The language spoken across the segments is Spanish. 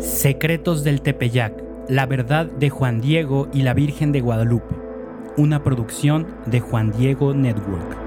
Secretos del Tepeyac, la verdad de Juan Diego y la Virgen de Guadalupe, una producción de Juan Diego Network.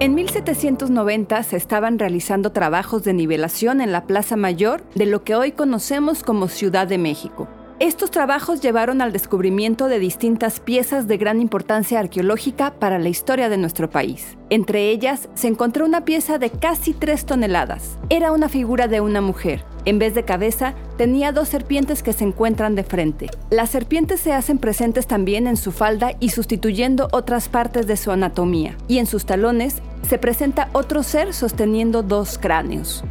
En 1790 se estaban realizando trabajos de nivelación en la Plaza Mayor de lo que hoy conocemos como Ciudad de México. Estos trabajos llevaron al descubrimiento de distintas piezas de gran importancia arqueológica para la historia de nuestro país. Entre ellas se encontró una pieza de casi 3 toneladas. Era una figura de una mujer. En vez de cabeza, tenía dos serpientes que se encuentran de frente. Las serpientes se hacen presentes también en su falda y sustituyendo otras partes de su anatomía. Y en sus talones se presenta otro ser sosteniendo dos cráneos.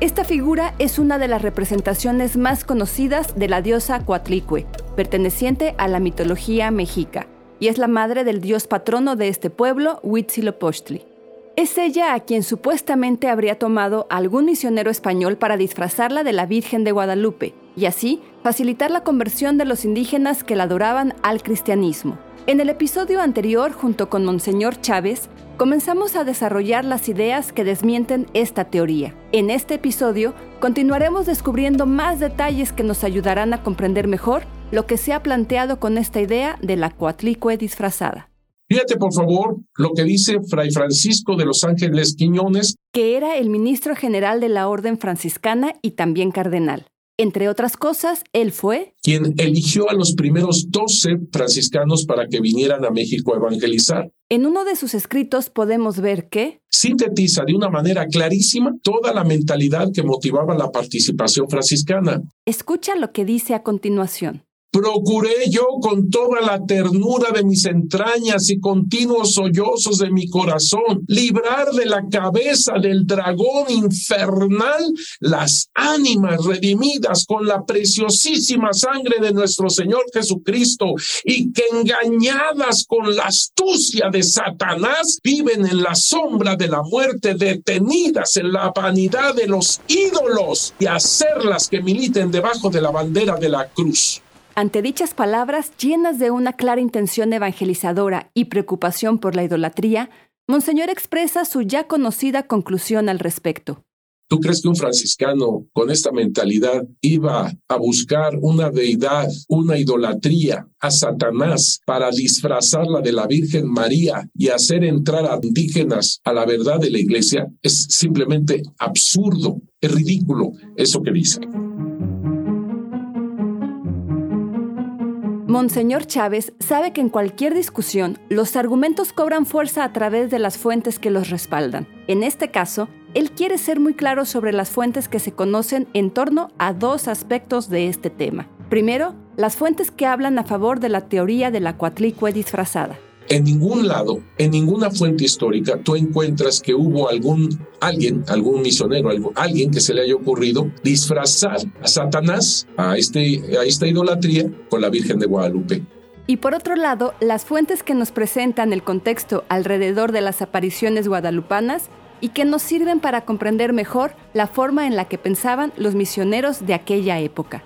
Esta figura es una de las representaciones más conocidas de la diosa Coatlicue, perteneciente a la mitología mexica, y es la madre del dios patrono de este pueblo, Huitzilopochtli. Es ella a quien supuestamente habría tomado algún misionero español para disfrazarla de la Virgen de Guadalupe, y así facilitar la conversión de los indígenas que la adoraban al cristianismo. En el episodio anterior, junto con Monseñor Chávez, comenzamos a desarrollar las ideas que desmienten esta teoría. En este episodio, continuaremos descubriendo más detalles que nos ayudarán a comprender mejor lo que se ha planteado con esta idea de la coatlicue disfrazada. Fíjate, por favor, lo que dice Fray Francisco de los Ángeles Quiñones, que era el ministro general de la Orden Franciscana y también cardenal. Entre otras cosas, él fue quien eligió a los primeros doce franciscanos para que vinieran a México a evangelizar. En uno de sus escritos podemos ver que sintetiza de una manera clarísima toda la mentalidad que motivaba la participación franciscana. Escucha lo que dice a continuación. Procuré yo con toda la ternura de mis entrañas y continuos sollozos de mi corazón librar de la cabeza del dragón infernal las ánimas redimidas con la preciosísima sangre de nuestro Señor Jesucristo y que engañadas con la astucia de Satanás viven en la sombra de la muerte detenidas en la vanidad de los ídolos y hacerlas que militen debajo de la bandera de la cruz. Ante dichas palabras llenas de una clara intención evangelizadora y preocupación por la idolatría, Monseñor expresa su ya conocida conclusión al respecto. ¿Tú crees que un franciscano con esta mentalidad iba a buscar una deidad, una idolatría a Satanás para disfrazarla de la Virgen María y hacer entrar a indígenas a la verdad de la iglesia? Es simplemente absurdo, es ridículo eso que dice. Monseñor Chávez sabe que en cualquier discusión los argumentos cobran fuerza a través de las fuentes que los respaldan. En este caso, él quiere ser muy claro sobre las fuentes que se conocen en torno a dos aspectos de este tema. Primero, las fuentes que hablan a favor de la teoría de la cuatlicue disfrazada. En ningún lado, en ninguna fuente histórica, tú encuentras que hubo algún alguien, algún misionero, alguien que se le haya ocurrido disfrazar a Satanás, a, este, a esta idolatría, con la Virgen de Guadalupe. Y por otro lado, las fuentes que nos presentan el contexto alrededor de las apariciones guadalupanas y que nos sirven para comprender mejor la forma en la que pensaban los misioneros de aquella época.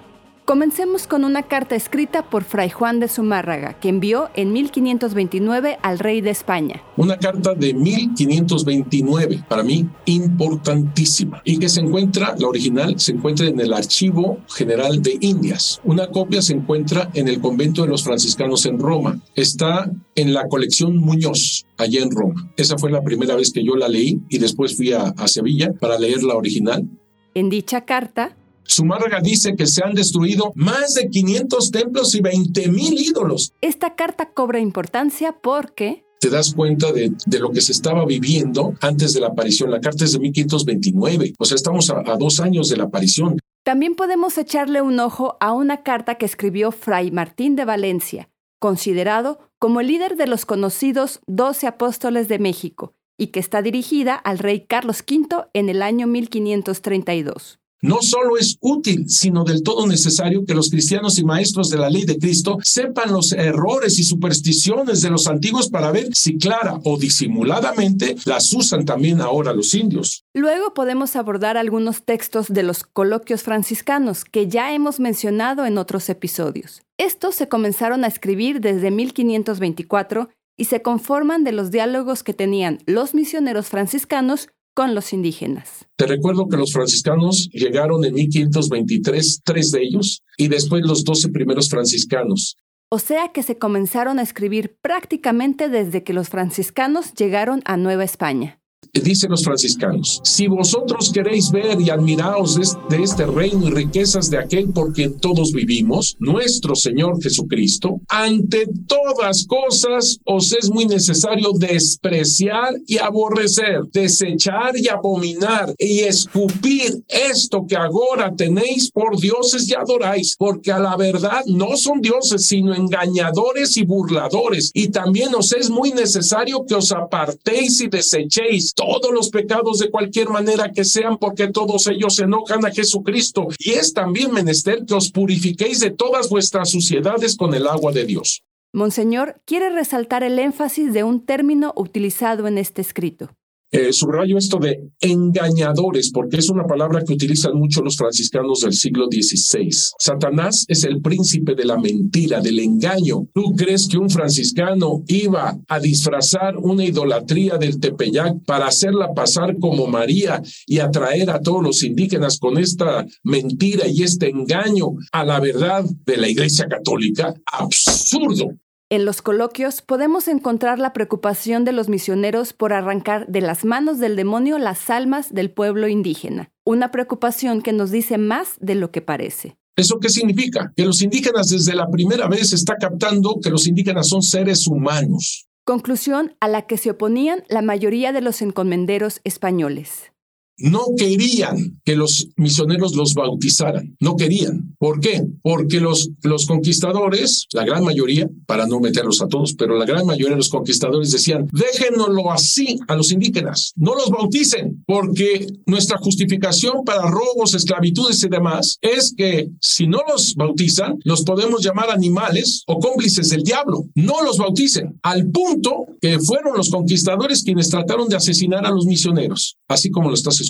Comencemos con una carta escrita por Fray Juan de Zumárraga, que envió en 1529 al rey de España. Una carta de 1529, para mí importantísima, y que se encuentra, la original, se encuentra en el Archivo General de Indias. Una copia se encuentra en el convento de los franciscanos en Roma. Está en la colección Muñoz, allá en Roma. Esa fue la primera vez que yo la leí y después fui a, a Sevilla para leer la original. En dicha carta, Zumárraga dice que se han destruido más de 500 templos y 20 mil ídolos. Esta carta cobra importancia porque te das cuenta de, de, lo que se estaba viviendo antes de la aparición. La carta es de 1529, o sea, estamos a, a, dos años de la aparición. También podemos echarle un ojo a una carta que escribió Fray Martín de Valencia, considerado como el líder de los conocidos doce apóstoles de México, y que está dirigida al rey Carlos V en el año 1532. No solo es útil, sino del todo necesario que los cristianos y maestros de la ley de Cristo sepan los errores y supersticiones de los antiguos para ver si clara o disimuladamente las usan también ahora los indios. Luego podemos abordar algunos textos de los coloquios franciscanos que ya hemos mencionado en otros episodios. Estos se comenzaron a escribir desde 1524 y se conforman de los diálogos que tenían los misioneros franciscanos con los indígenas. Te recuerdo que los franciscanos llegaron en 1523, tres de ellos, y después los doce primeros franciscanos. O sea que se comenzaron a escribir prácticamente desde que los franciscanos llegaron a Nueva España dicen los franciscanos, si vosotros queréis ver y admiraos de este reino y riquezas de aquel por quien todos vivimos, nuestro Señor Jesucristo, ante todas cosas os es muy necesario despreciar y aborrecer, desechar y abominar y escupir esto que ahora tenéis por dioses y adoráis, porque a la verdad no son dioses, sino engañadores y burladores. Y también os es muy necesario que os apartéis y desechéis todos los pecados de cualquier manera que sean, porque todos ellos enojan a Jesucristo. Y es también menester que os purifiquéis de todas vuestras suciedades con el agua de Dios. Monseñor quiere resaltar el énfasis de un término utilizado en este escrito. Eh, subrayo esto de engañadores, porque es una palabra que utilizan mucho los franciscanos del siglo XVI. Satanás es el príncipe de la mentira, del engaño. ¿Tú crees que un franciscano iba a disfrazar una idolatría del Tepeyac para hacerla pasar como María y atraer a todos los indígenas con esta mentira y este engaño a la verdad de la Iglesia Católica? Absurdo. En los coloquios podemos encontrar la preocupación de los misioneros por arrancar de las manos del demonio las almas del pueblo indígena, una preocupación que nos dice más de lo que parece. ¿Eso qué significa? Que los indígenas desde la primera vez está captando que los indígenas son seres humanos. Conclusión a la que se oponían la mayoría de los encomenderos españoles no querían que los misioneros los bautizaran, no querían. ¿Por qué? Porque los, los conquistadores, la gran mayoría, para no meterlos a todos, pero la gran mayoría de los conquistadores decían, déjenoslo así a los indígenas, no los bauticen, porque nuestra justificación para robos, esclavitudes y demás es que si no los bautizan, los podemos llamar animales o cómplices del diablo. No los bauticen, al punto que fueron los conquistadores quienes trataron de asesinar a los misioneros, así como lo estás.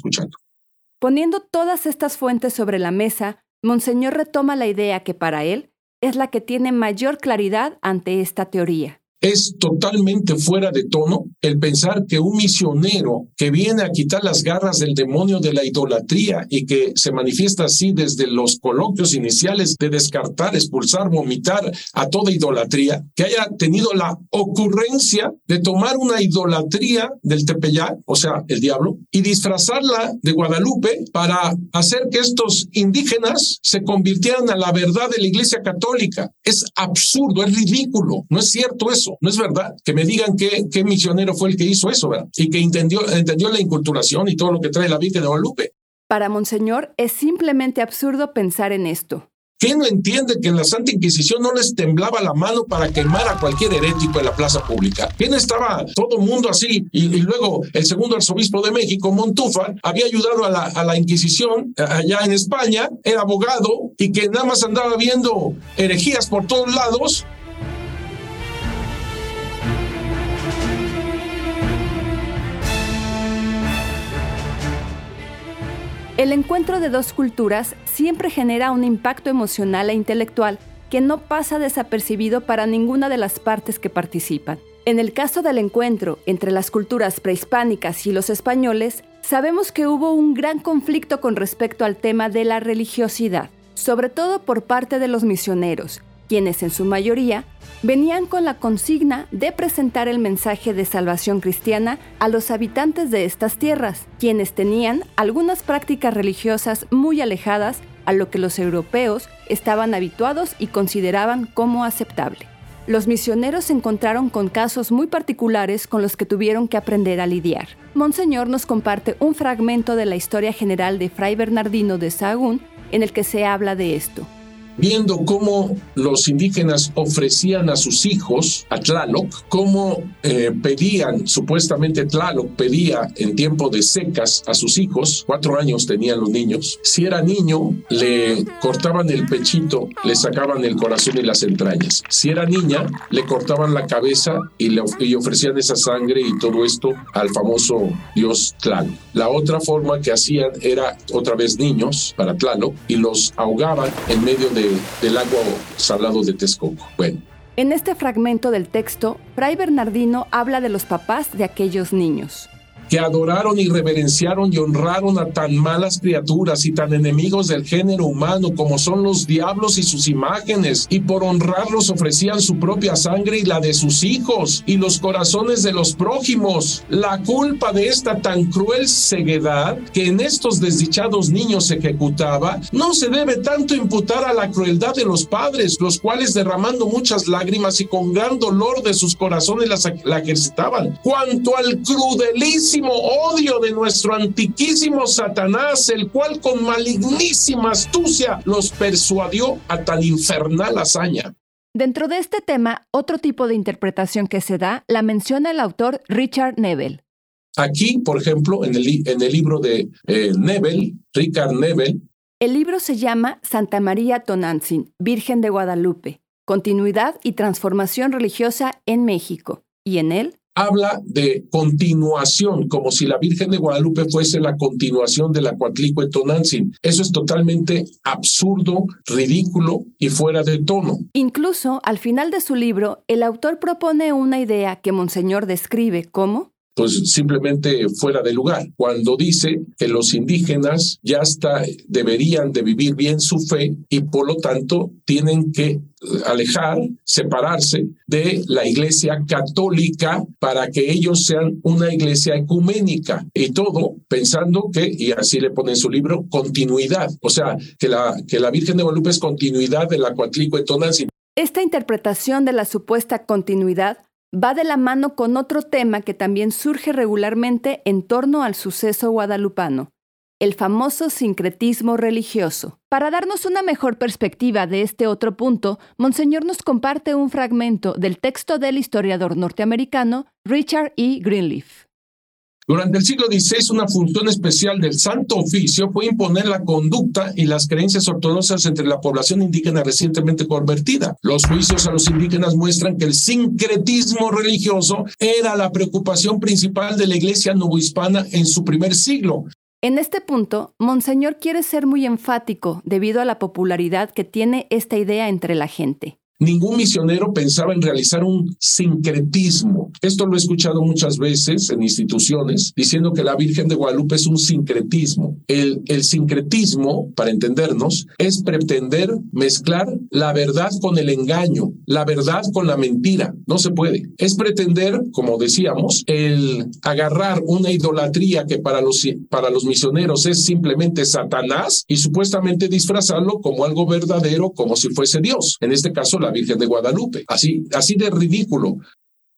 Poniendo todas estas fuentes sobre la mesa, Monseñor retoma la idea que para él es la que tiene mayor claridad ante esta teoría. Es totalmente fuera de tono el pensar que un misionero que viene a quitar las garras del demonio de la idolatría y que se manifiesta así desde los coloquios iniciales de descartar, expulsar, vomitar a toda idolatría, que haya tenido la ocurrencia de tomar una idolatría del Tepeyac, o sea, el diablo, y disfrazarla de Guadalupe para hacer que estos indígenas se convirtieran a la verdad de la Iglesia Católica. Es absurdo, es ridículo, no es cierto eso. No es verdad. Que me digan qué, qué misionero fue el que hizo eso, ¿verdad? Y que entendió, entendió la inculturación y todo lo que trae la Virgen de Guadalupe. Para Monseñor es simplemente absurdo pensar en esto. ¿Quién no entiende que en la Santa Inquisición no les temblaba la mano para quemar a cualquier herético en la plaza pública? ¿Quién estaba todo el mundo así? Y, luego el segundo arzobispo de México, Montufa, había ayudado a la, a la Inquisición allá en España, era abogado y que nada más andaba viendo herejías por todos lados El encuentro de dos culturas siempre genera un impacto emocional e intelectual que no pasa desapercibido para ninguna de las partes que participan. En el caso del encuentro entre las culturas prehispánicas y los españoles, sabemos que hubo un gran conflicto con respecto al tema de la religiosidad, sobre todo por parte de los misioneros, quienes en su mayoría venían con la consigna de presentar el mensaje de salvación cristiana a los habitantes de estas tierras, quienes tenían algunas prácticas religiosas muy alejadas a lo que los europeos estaban habituados y consideraban como aceptable. Los misioneros se encontraron con casos muy particulares con los que tuvieron que aprender a lidiar. Monseñor nos comparte un fragmento de la historia general de Fray Bernardino de Sahagún en el que se habla de esto viendo cómo los indígenas ofrecían a sus hijos a Tlaloc, cómo eh, pedían, supuestamente Tlaloc pedía en tiempo de secas a sus hijos, cuatro años tenían los niños, si era niño le cortaban el pechito, le sacaban el corazón y las entrañas, si era niña le cortaban la cabeza y le y ofrecían esa sangre y todo esto al famoso dios Tlaloc. La otra forma que hacían era otra vez niños para Tlaloc y los ahogaban en medio de del agua salado de Texcoco. Bueno. En este fragmento del texto, Fray Bernardino habla de los papás de aquellos niños. Que adoraron y reverenciaron y honraron a tan malas criaturas y tan enemigos del género humano como son los diablos y sus imágenes, y por honrarlos ofrecían su propia sangre y la de sus hijos y los corazones de los prójimos. La culpa de esta tan cruel ceguedad que en estos desdichados niños se ejecutaba no se debe tanto imputar a la crueldad de los padres, los cuales derramando muchas lágrimas y con gran dolor de sus corazones la ejercitaban, cuanto al crudelísimo odio de nuestro antiquísimo Satanás, el cual con malignísima astucia los persuadió a tan infernal hazaña. Dentro de este tema, otro tipo de interpretación que se da la menciona el autor Richard Neville. Aquí, por ejemplo, en el, en el libro de eh, Neville, Richard Neville, el libro se llama Santa María Tonantzin, Virgen de Guadalupe, Continuidad y Transformación Religiosa en México, y en él habla de continuación, como si la Virgen de Guadalupe fuese la continuación de la Coatlicue Tonantzin. Eso es totalmente absurdo, ridículo y fuera de tono. Incluso al final de su libro, el autor propone una idea que Monseñor describe como pues simplemente fuera de lugar. Cuando dice que los indígenas ya está, deberían de vivir bien su fe y por lo tanto tienen que alejar, separarse de la iglesia católica para que ellos sean una iglesia ecuménica y todo pensando que, y así le pone en su libro, continuidad, o sea, que la, que la Virgen de Guadalupe es continuidad de la Coatlicue Tonantzin. Esta interpretación de la supuesta continuidad va de la mano con otro tema que también surge regularmente en torno al suceso guadalupano, el famoso sincretismo religioso. Para darnos una mejor perspectiva de este otro punto, Monseñor nos comparte un fragmento del texto del historiador norteamericano Richard E. Greenleaf. Durante el siglo XVI, una función especial del Santo Oficio fue imponer la conducta y las creencias ortodoxas entre la población indígena recientemente convertida. Los juicios a los indígenas muestran que el sincretismo religioso era la preocupación principal de la Iglesia novohispana en su primer siglo. En este punto, Monseñor quiere ser muy enfático debido a la popularidad que tiene esta idea entre la gente. Ningún misionero pensaba en realizar un sincretismo. Esto lo he escuchado muchas veces en instituciones diciendo que la Virgen de Guadalupe es un sincretismo. El, sincretismo, para entendernos, es pretender mezclar la verdad con el engaño, la verdad con la mentira. No se puede. Es pretender, como decíamos, el agarrar una idolatría que para los, para los misioneros es simplemente Satanás y supuestamente disfrazarlo como algo verdadero, como si fuese Dios. En este caso, la Virgen de Guadalupe. Así, así de ridículo.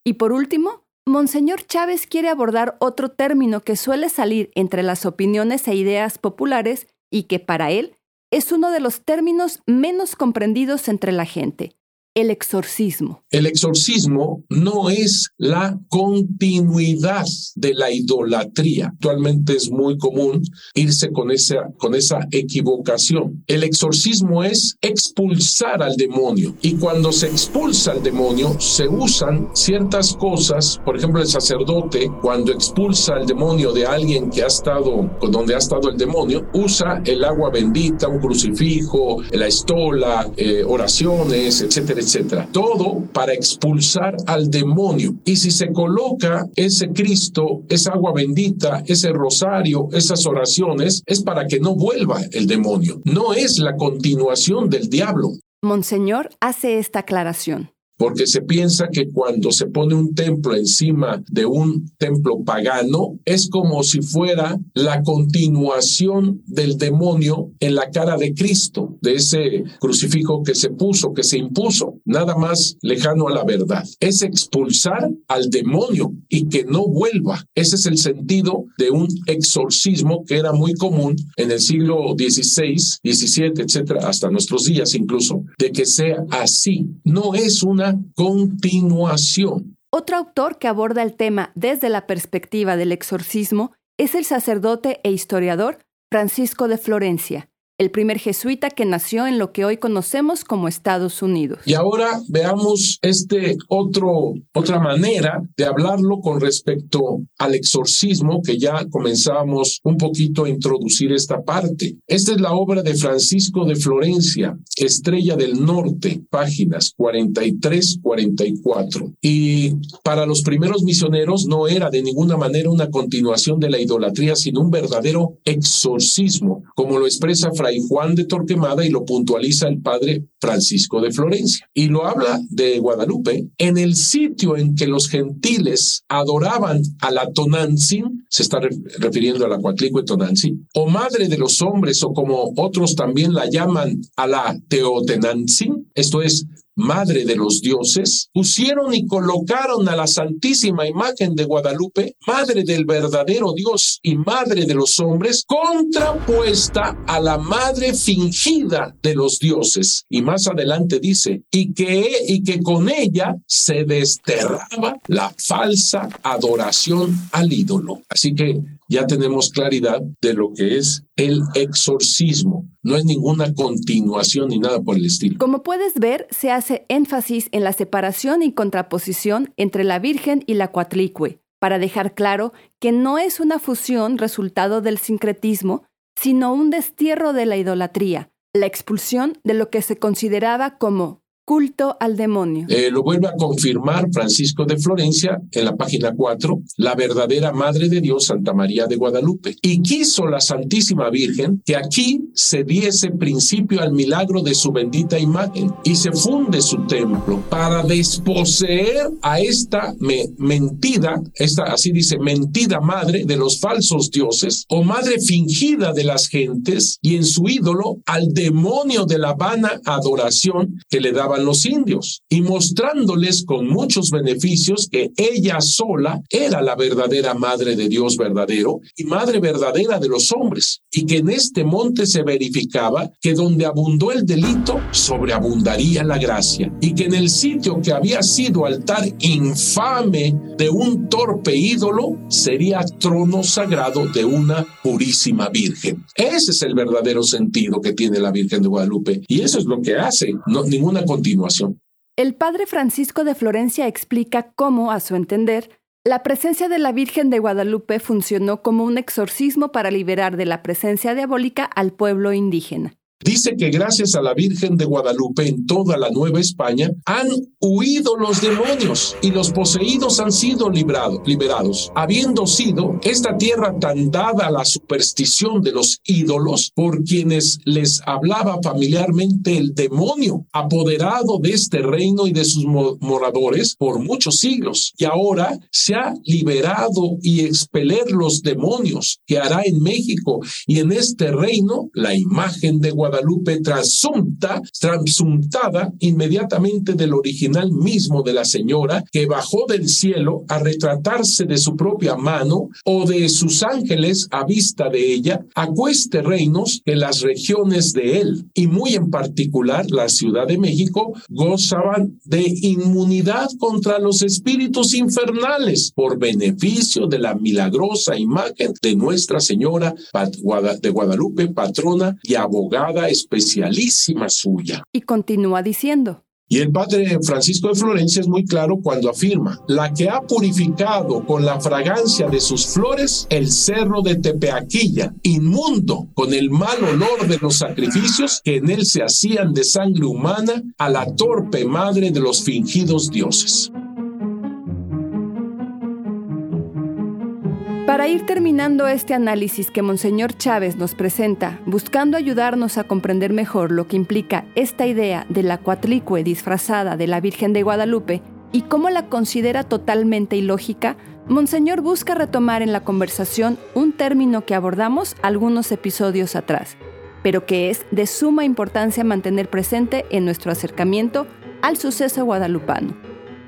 Y por último, Monseñor Chávez quiere abordar otro término que suele salir entre las opiniones e ideas populares y que para él es uno de los términos menos comprendidos entre la gente, el exorcismo. El exorcismo no es la continuidad de la idolatría. Actualmente es muy común irse con esa, con esa equivocación. El exorcismo es expulsar al demonio. Y cuando se expulsa al demonio, se usan ciertas cosas. Por ejemplo, el sacerdote, cuando expulsa al demonio de alguien que ha estado, donde ha estado el demonio, usa el agua bendita, un crucifijo, la estola, eh, oraciones, etcétera etcétera. Todo para expulsar al demonio. Y si se coloca ese Cristo, esa agua bendita, ese rosario, esas oraciones, es para que no vuelva el demonio. No es la continuación del diablo. Monseñor hace esta aclaración porque se piensa que cuando se pone un templo encima de un templo pagano, es como si fuera la continuación del demonio en la cara de Cristo, de ese crucifijo que se puso, que se impuso, nada más lejano a la verdad. Es expulsar al demonio y que no vuelva. Ese es el sentido de un exorcismo que era muy común en el siglo XVI, XVII, etcétera, hasta nuestros días incluso, de que sea así. No es una continuación. Otro autor que aborda el tema desde la perspectiva del exorcismo es el sacerdote e historiador Francisco de Florencia, el primer jesuita que nació en lo que hoy conocemos como Estados Unidos. Y ahora veamos este otro otra manera de hablarlo con respecto al exorcismo que ya comenzamos un poquito a introducir esta parte. Esta es la obra de Francisco de Florencia, Estrella del Norte, páginas 43 44. Y para los primeros misioneros no era de ninguna manera una continuación de la idolatría, sino un verdadero exorcismo, como lo expresa Fray Juan de Torquemada y lo puntualiza el padre Francisco de Florencia. Y lo habla de Guadalupe en el sitio en que los gentiles adoraban a la Tonantzin, se está refiriendo a la Coatlicue Tonantzin, o madre de los hombres, o como otros también la llaman a la Teotenantzin, esto es madre de los dioses, pusieron y colocaron a la Santísima Imagen de Guadalupe, madre del verdadero Dios y madre de los hombres, contrapuesta a la madre fingida de los dioses. Y más adelante dice, y que, y que con ella se desterraba la falsa adoración al ídolo. Así que ya tenemos claridad de lo que es el exorcismo. No es ninguna continuación ni nada por el estilo. Como puedes ver, se hace énfasis en la separación y contraposición entre la Virgen y la Cuatlicue, para dejar claro que no es una fusión resultado del sincretismo, sino un destierro de la idolatría, la expulsión de lo que se consideraba como culto al demonio. Eh, lo vuelve a confirmar Francisco de Florencia en la página 4, la verdadera Madre de Dios, Santa María de Guadalupe. Y quiso la Santísima Virgen que aquí se diese principio al milagro de su bendita imagen y se funde su templo para desposeer a esta mentida, esta así dice, mentida madre de los falsos dioses o madre fingida de las gentes y en su ídolo al demonio de la vana adoración que le daba los indios y mostrándoles con muchos beneficios que ella sola era la verdadera madre de Dios verdadero y madre verdadera de los hombres y que en este monte se verificaba que donde abundó el delito sobreabundaría la gracia y que en el sitio que había sido altar infame de un torpe ídolo sería trono sagrado de una purísima virgen. Ese es el verdadero sentido que tiene la Virgen de Guadalupe y eso es lo que hace, no ninguna El padre Francisco de Florencia explica cómo, a su entender, la presencia de la Virgen de Guadalupe funcionó como un exorcismo para liberar de la presencia diabólica al pueblo indígena. Dice que gracias a la Virgen de Guadalupe en toda la Nueva España han huido los demonios y los poseídos han sido liberados, habiendo sido esta tierra tan dada a la superstición de los ídolos por quienes les hablaba familiarmente el demonio, apoderado de este reino y de sus moradores por muchos siglos. Y ahora se ha liberado y expeler los demonios que hará en México y en este reino la imagen de Guadalupe Guadalupe transumta, transumtada inmediatamente del original mismo de la señora que bajó del cielo a retratarse de su propia mano o de sus ángeles a vista de ella, acueste reinos que las regiones de él. Y muy en particular la Ciudad de México gozaban de inmunidad contra los espíritus infernales por beneficio de la milagrosa imagen de Nuestra Señora de Guadalupe, patrona y abogada especialísima suya. Y continúa diciendo. Y el padre Francisco de Florencia es muy claro cuando afirma, la que ha purificado con la fragancia de sus flores el cerro de Tepeaquilla, inmundo con el mal olor de los sacrificios que en él se hacían de sangre humana a la torpe madre de los fingidos dioses. Para ir terminando este análisis que Monseñor Chávez nos presenta, buscando ayudarnos a comprender mejor lo que implica esta idea de la cuatlicue disfrazada de la Virgen de Guadalupe y cómo la considera totalmente ilógica, Monseñor busca retomar en la conversación un término que abordamos algunos episodios atrás, pero que es de suma importancia mantener presente en nuestro acercamiento al suceso guadalupano,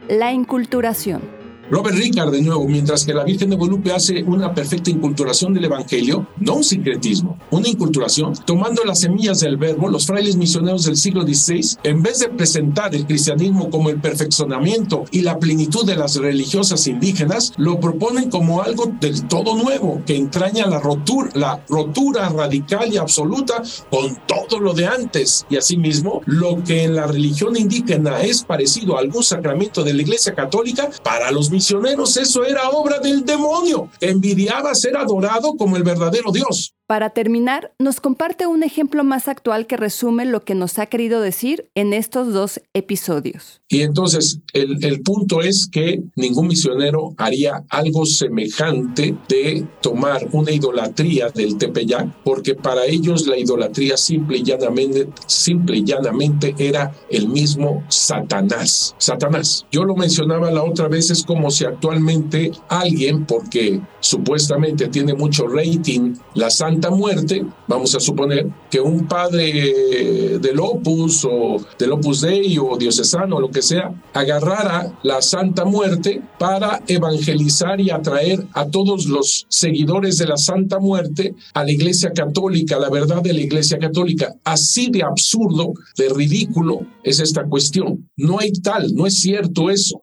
la inculturación. Robert Ricard, de nuevo, mientras que la Virgen de Guadalupe hace una perfecta inculturación del Evangelio, no un sincretismo, una inculturación, tomando las semillas del verbo, los frailes misioneros del siglo XVI, en vez de presentar el cristianismo como el perfeccionamiento y la plenitud de las religiosas indígenas, lo proponen como algo del todo nuevo, que entraña la rotura, la rotura radical y absoluta con todo lo de antes. Y asimismo, lo que en la religión indígena es parecido a algún sacramento de la Iglesia Católica, para los misioneros eso era obra del demonio, envidiaba ser adorado como el verdadero Dios. Para terminar, nos comparte un ejemplo más actual que resume lo que nos ha querido decir en estos dos episodios. Y entonces el, el, punto es que ningún misionero haría algo semejante de tomar una idolatría del Tepeyac, porque para ellos la idolatría simple y llanamente, simple y llanamente era el mismo Satanás. Satanás. Yo lo mencionaba la otra vez, es como si actualmente alguien, porque supuestamente tiene mucho rating, la Santa Muerte, vamos a suponer que un padre del Opus o del Opus Dei o diocesano o lo que sea, agarrara la Santa Muerte para evangelizar y atraer a todos los seguidores de la Santa Muerte a la Iglesia Católica, la verdad de la Iglesia Católica. Así de absurdo, de ridículo es esta cuestión. No hay tal, no es cierto eso.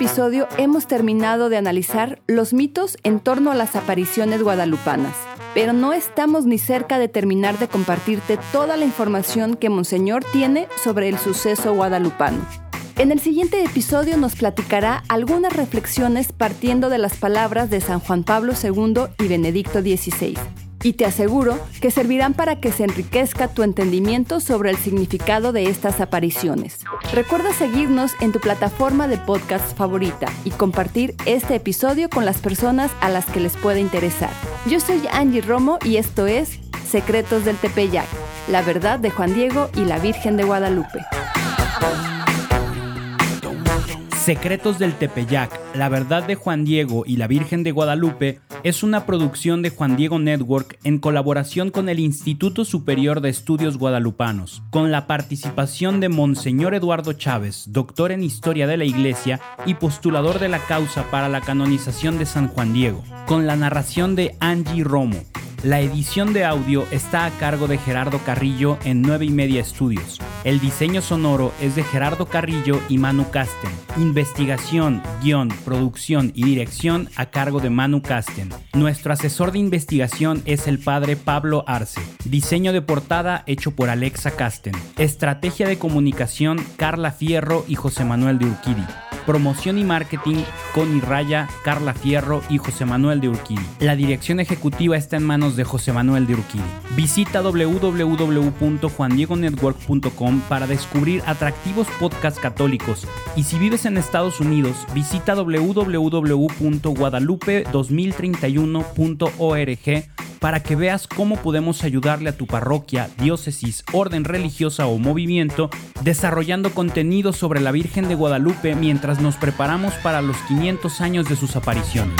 Episodio hemos terminado de analizar los mitos en torno a las apariciones guadalupanas, pero no estamos ni cerca de terminar de compartirte toda la información que Monseñor tiene sobre el suceso guadalupano. En el siguiente episodio nos platicará algunas reflexiones partiendo de las palabras de San Juan Pablo II y Benedicto XVI y te aseguro que servirán para que se enriquezca tu entendimiento sobre el significado de estas apariciones. Recuerda seguirnos en tu plataforma de podcast favorita y compartir este episodio con las personas a las que les puede interesar. Yo soy Angie Romo y esto es Secretos del Tepeyac, la verdad de Juan Diego y la Virgen de Guadalupe. Secretos del Tepeyac, la verdad de Juan Diego y la Virgen de Guadalupe es una producción de Juan Diego Network en colaboración con el Instituto Superior de Estudios Guadalupanos, con la participación de Monseñor Eduardo Chávez, doctor en Historia de la Iglesia y postulador de la causa para la canonización de San Juan Diego, con la narración de Angie Romo, la edición de audio está a cargo de Gerardo Carrillo en 9 y media estudios. El diseño sonoro es de Gerardo Carrillo y Manu Casten. Investigación, guion, producción y dirección a cargo de Manu Casten. Nuestro asesor de investigación es el padre Pablo Arce. Diseño de portada hecho por Alexa Casten. Estrategia de comunicación Carla Fierro y José Manuel de Urquidi. Promoción y marketing, Connie Raya, Carla Fierro y José Manuel de Urquidi. La dirección ejecutiva está en manos de José Manuel de Urquidi. Visita www.juandiegonetwork.com para descubrir atractivos podcasts católicos y si vives en Estados Unidos, visita www.guadalupe2031.org para que veas cómo podemos ayudarle a tu parroquia, diócesis, orden religiosa o movimiento desarrollando contenido sobre la Virgen de Guadalupe mientras nos preparamos para los 500 años de sus apariciones.